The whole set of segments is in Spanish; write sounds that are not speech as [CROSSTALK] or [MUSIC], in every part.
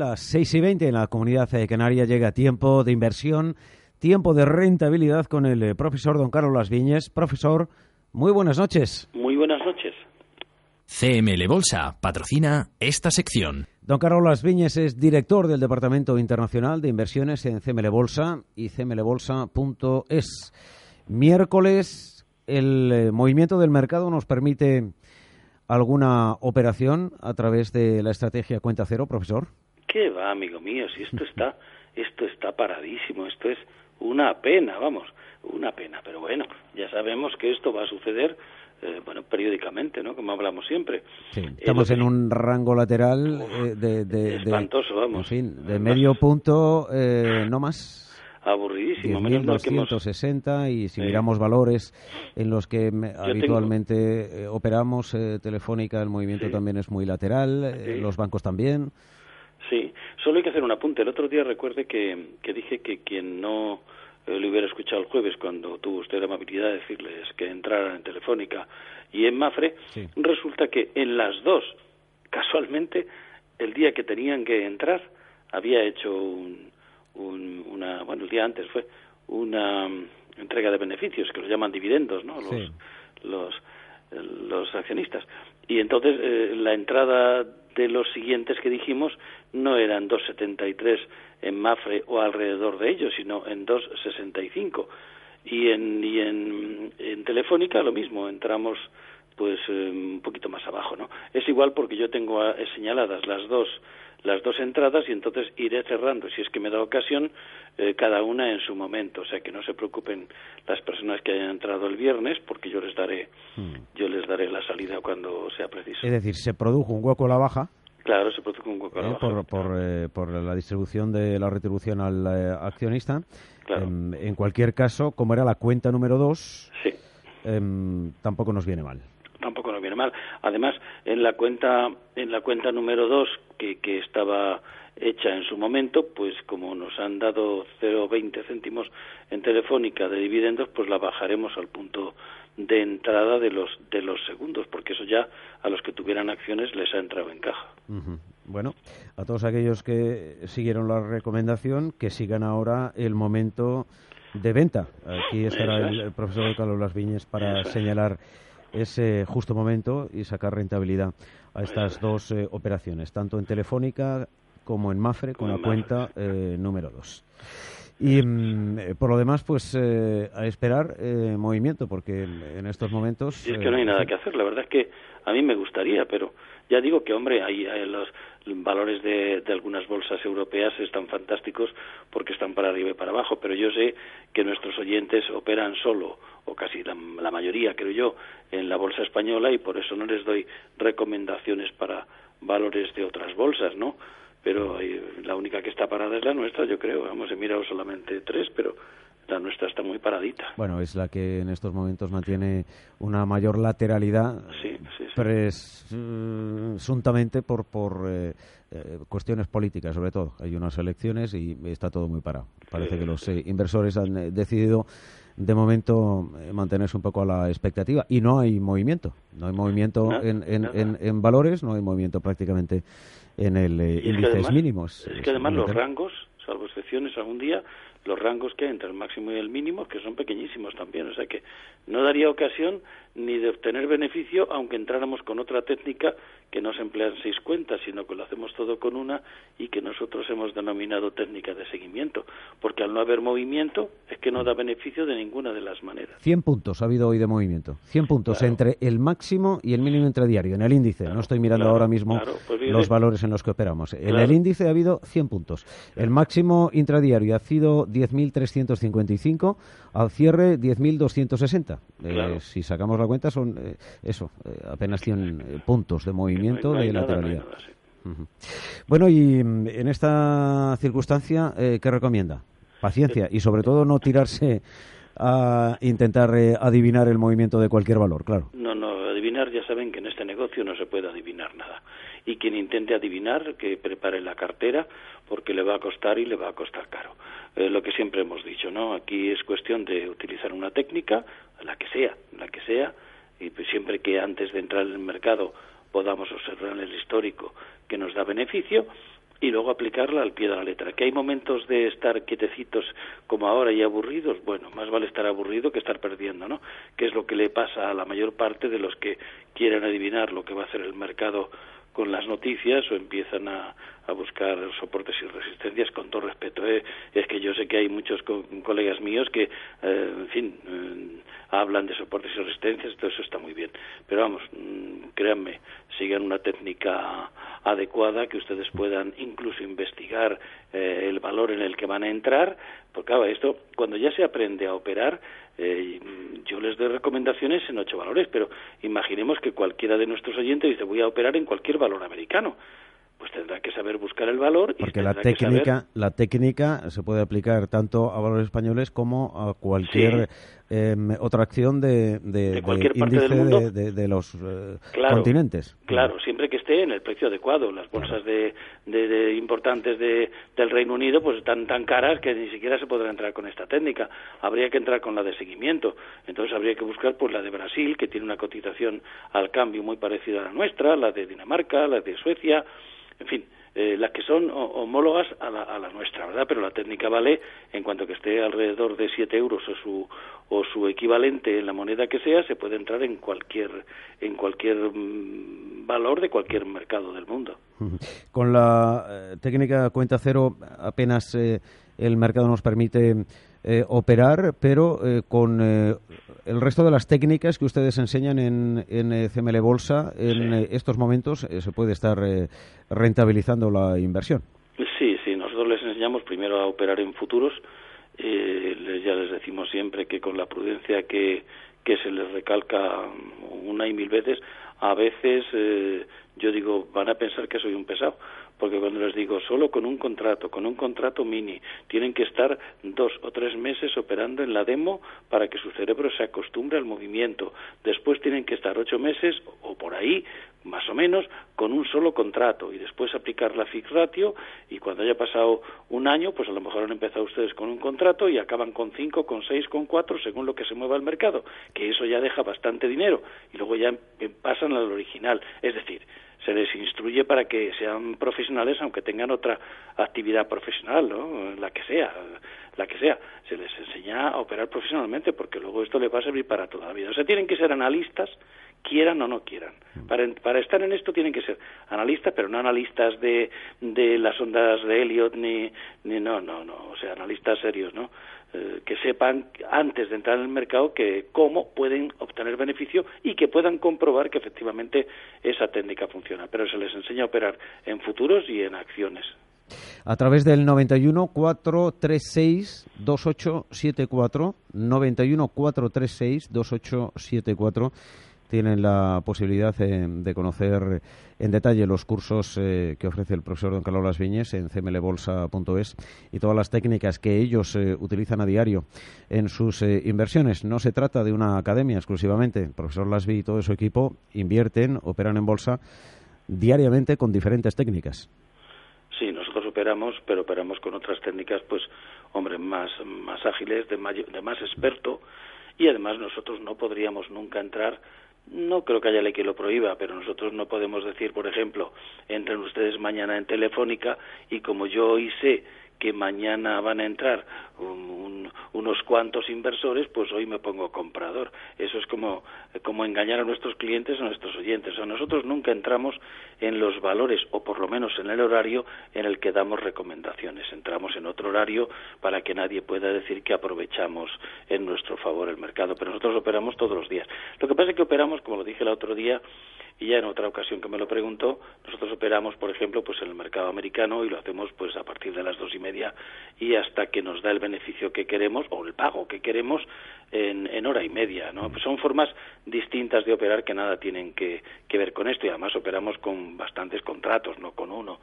Las 6 y 20 en la comunidad canaria llega tiempo de inversión, tiempo de rentabilidad con el eh, profesor don Carlos Las Viñes. Profesor, muy buenas noches. Muy buenas noches. CML Bolsa patrocina esta sección. Don Carlos Las Viñes es director del Departamento Internacional de Inversiones en CML Bolsa y cmlbolsa.es. Miércoles, el eh, movimiento del mercado nos permite alguna operación a través de la estrategia cuenta cero, profesor. ¿Qué va, amigo mío? Si esto está, [LAUGHS] esto está paradísimo, esto es una pena, vamos, una pena. Pero bueno, ya sabemos que esto va a suceder, eh, bueno, periódicamente, ¿no? Como hablamos siempre. Sí, estamos en un rango lateral eh, de, de, espantoso, vamos. En fin, de medio punto, eh, no más aburridísimo. 10.260 y si miramos valores en los que habitualmente operamos, Telefónica, el movimiento también es muy lateral, los bancos también. Sí, solo hay que hacer un apunte. El otro día recuerde que, que dije que quien no eh, le hubiera escuchado el jueves cuando tuvo usted la amabilidad de decirles que entraran en Telefónica y en Mafre, resulta que en las dos, casualmente, el día que tenían que entrar, había hecho un, una, bueno, el día antes fue una mm, entrega de beneficios, que los llaman dividendos, ¿no? Los, los, los accionistas. Y entonces eh, la entrada de los siguientes que dijimos no eran 2,73 en Mafre o alrededor de ellos, sino en 2,65. Y en, y en, en Telefónica lo mismo, entramos pues eh, un poquito más abajo, ¿no? Es igual porque yo tengo eh, señaladas las dos las dos entradas y entonces iré cerrando, si es que me da ocasión, eh, cada una en su momento. O sea, que no se preocupen las personas que hayan entrado el viernes, porque yo les daré, hmm. yo les daré la salida cuando sea preciso. Es decir, se produjo un hueco a la baja. Claro, se produjo un hueco a la baja. Por, por, por, la distribución de la retribución al accionista. Em, en, cualquier caso, como era la cuenta número dos, sí. Em, tampoco nos viene mal tampoco nos viene mal. Además, en la cuenta, en la cuenta número dos que, que estaba hecha en su momento, pues como nos han dado 0,20 céntimos en Telefónica de dividendos, pues la bajaremos al punto de entrada de los de los segundos, porque eso ya a los que tuvieran acciones les ha entrado en caja. Bueno, a todos aquellos que siguieron la recomendación, que sigan ahora el momento de venta. Aquí estará el, profesor Carlos Las Viñes para señalar ese justo momento y sacar rentabilidad a estas dos eh, operaciones, tanto en Telefónica como en Mafre, con la cuenta eh, número 2. Y mm, eh, por lo demás, pues a esperar movimiento, porque en estos momentos... es que no hay nada que hacer, la verdad es que a mí me gustaría, pero ya digo que, hombre, hay, los valores de, de, algunas bolsas europeas están fantásticos porque están para arriba y para abajo, pero yo sé que nuestros oyentes operan solo, o casi la, la mayoría, creo yo, en la bolsa española y por eso no les doy recomendaciones para valores de otras bolsas, ¿no? Pero la única que está parada es la nuestra, yo creo. Hemos mirado solamente tres, pero la nuestra está muy paradita. Bueno, es la que en estos momentos mantiene una mayor lateralidad, sí, sí, presuntamente por, por eh, eh, cuestiones políticas, sobre todo. Hay unas elecciones y está todo muy parado. Parece que los eh, inversores han decidido de momento mantenerse un poco a la expectativa y no hay movimiento. No hay movimiento en, en, en, valores, no hay movimiento prácticamente en el índices mínimos. Es que además los rangos, salvo excepciones algún día, los rangos que hay entre el máximo y el mínimo, que son pequeñísimos también. O sea que no daría ocasión ni de obtener beneficio, aunque entráramos con otra técnica que no se emplean seis cuentas, sino que lo hacemos todo con una y que nosotros hemos denominado técnica de seguimiento. Porque al no haber movimiento, es que no da beneficio de ninguna de las maneras. 100 puntos ha habido hoy de movimiento. 100 puntos entre el máximo y el mínimo intradiario, en el índice. no estoy mirando ahora mismo pues los valores en los que operamos. En el índice ha habido 100 puntos. El máximo intradiario ha sido 10.355, al cierre 10.260. Eh, si sacamos la cuenta son eh, eso, eh, apenas 100 puntos de movimiento de lateralidad. Bueno, y mm, en esta circunstancia, eh, ¿qué recomienda? Paciencia y sobre todo no tirarse a intentar eh, adivinar el movimiento de cualquier valor, claro. No, no, adivinar ya saben que en este negocio no se puede adivinar nada. Y quien intente adivinar, que prepare la cartera, porque le va a costar y le va a costar caro. Eh, lo que siempre hemos dicho, ¿no? Aquí es cuestión de utilizar una técnica, la que sea, la que sea, y pues siempre que antes de entrar en el mercado podamos observar el histórico que nos da beneficio, y luego aplicarla al pie de la letra. Que hay momentos de estar quietecitos como ahora y aburridos, bueno, más vale estar aburrido que estar perdiendo, ¿no? Que es lo que le pasa a la mayor parte de los que quieren adivinar lo que va a hacer el mercado con las noticias o empiezan a, a buscar soportes y resistencias con todo respeto. ¿eh? Es que yo sé que hay muchos colegas míos que, eh, en fin, eh, hablan de soportes y resistencias, todo eso está muy bien. Pero vamos, mm, créanme, sigan una técnica adecuada que ustedes puedan incluso investigar eh, el valor en el que van a entrar, porque claro, esto cuando ya se aprende a operar, eh, yo les doy recomendaciones en ocho valores, pero imaginemos que cualquiera de nuestros oyentes dice voy a operar en cualquier valor americano pues tendrá que saber buscar el valor. Porque la técnica, la técnica se puede aplicar tanto a valores españoles como a cualquier em, otra acción de, de, cualquier parte del mundo. de, los eh, continentes. Claro, siempre que esté en el precio adecuado. Las bolsas de, importantes del Reino Unido pues están tan caras que ni siquiera se podrá entrar con esta técnica. Habría que entrar con la de seguimiento. Entonces habría que buscar pues la de Brasil, que tiene una cotización al cambio muy parecida a la nuestra, la de Dinamarca, la de Suecia en fin, eh, las que son homólogas a la, a la, nuestra, ¿verdad? Pero la técnica vale en cuanto que esté alrededor de 7 euros o su, o su equivalente en la moneda que sea, se puede entrar en cualquier, en cualquier mm, valor de cualquier mercado del mundo. [LAUGHS] Con la eh, técnica cuenta cero apenas eh, el mercado nos permite eh, operar, pero eh, con el resto de las técnicas que ustedes enseñan en, en CML Bolsa, en estos momentos se puede estar rentabilizando la inversión. Sí, sí, nosotros les enseñamos primero a operar en futuros. ya les decimos siempre que con la prudencia que, que se les recalca una y mil veces, a veces yo digo, van a pensar que soy un pesado, porque cuando les digo solo con un contrato, con un contrato mini, tienen que estar dos o tres meses operando en la demo para que su cerebro se acostumbre al movimiento. Después tienen que estar ocho meses o por ahí, más o menos, con un solo contrato y después aplicar la fix ratio y cuando haya pasado un año, pues a lo mejor han empezado ustedes con un contrato y acaban con cinco, con seis, con cuatro, según lo que se mueva el mercado, que eso ya deja bastante dinero y luego ya em, pasan al original. Es decir, se les instruye para que sean profesionales aunque tengan otra actividad profesional, ¿no? La que sea, la que sea. Se les enseña a operar profesionalmente porque luego esto les va a servir para toda la vida. O sea, tienen que ser analistas quieran o no quieran. Para, para estar en esto tienen que ser analistas, pero no analistas de, de las ondas de Elliot ni, ni no, no, no, o sea, analistas serios, ¿no? Eh, que sepan antes de entrar en el mercado que cómo pueden obtener beneficio y que puedan comprobar que efectivamente esa técnica funciona. Pero se les enseña a operar en futuros y en acciones. A través del 91 436 2874 91 436 2874 tienen la posibilidad de conocer en detalle los cursos eh, que ofrece el profesor don Carlos Las Viñes en cmlbolsa.es y todas las técnicas que ellos eh, utilizan a diario en sus eh, inversiones. No se trata de una academia exclusivamente. El profesor Lasvi y todo su equipo invierten, operan en bolsa diariamente con diferentes técnicas. Sí, nosotros operamos, pero operamos con otras técnicas, pues, hombre, más, más ágiles, de, de más experto, y además nosotros no podríamos nunca entrar no creo que haya ley que lo prohíba, pero nosotros no podemos decir, por ejemplo, entren ustedes mañana en Telefónica y como yo hoy sé que mañana van a entrar unos cuantos inversores, pues hoy me pongo comprador. Eso es como, como engañar a nuestros clientes o a nuestros oyentes. O nosotros nunca entramos en los valores, o por lo menos en el horario en el que damos recomendaciones. Entramos en otro horario para que nadie pueda decir que aprovechamos en nuestro favor el mercado. Pero nosotros operamos todos los días. Lo que pasa es que operamos, como lo dije el otro día, y ya en otra ocasión que me lo preguntó, nosotros operamos, por ejemplo, pues en el mercado americano y lo hacemos pues a partir de las dos y media y hasta que nos da el beneficio que queremos o el pago que queremos en, en hora y media, ¿no? Pues son formas distintas de operar que nada tienen que, que ver con esto y además operamos con bastantes contratos, no con uno.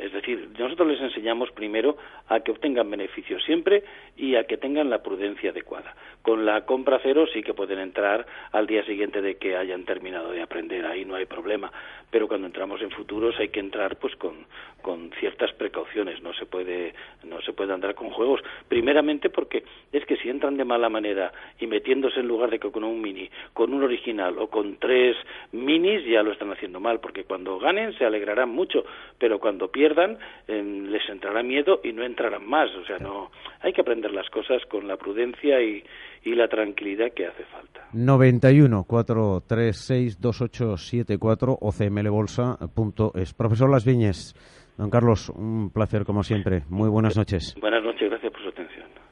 Es decir, nosotros les enseñamos primero a que obtengan beneficios siempre y a que tengan la prudencia adecuada. Con la compra cero sí que pueden entrar al día siguiente de que hayan terminado de aprender, ahí no hay problema. Pero cuando entramos en futuros hay que entrar pues con, con ciertas precauciones, no se puede no se puede andar con juegos. Primeramente porque es que si entran de mala manera y metiéndose en lugar de que con un mini, con un original o con tres minis ya lo están haciendo mal, porque cuando ganen se alegrarán mucho, pero cuando pierdan les entrará miedo y no entrarán más. O sea, no hay que aprender las cosas con la prudencia y, y la tranquilidad que hace falta. 91 436 2874 o cmlbolsa.es. Profesor Las Viñes, don Carlos, un placer como siempre. Muy buenas noches. Buenas noches, gracias por su atención.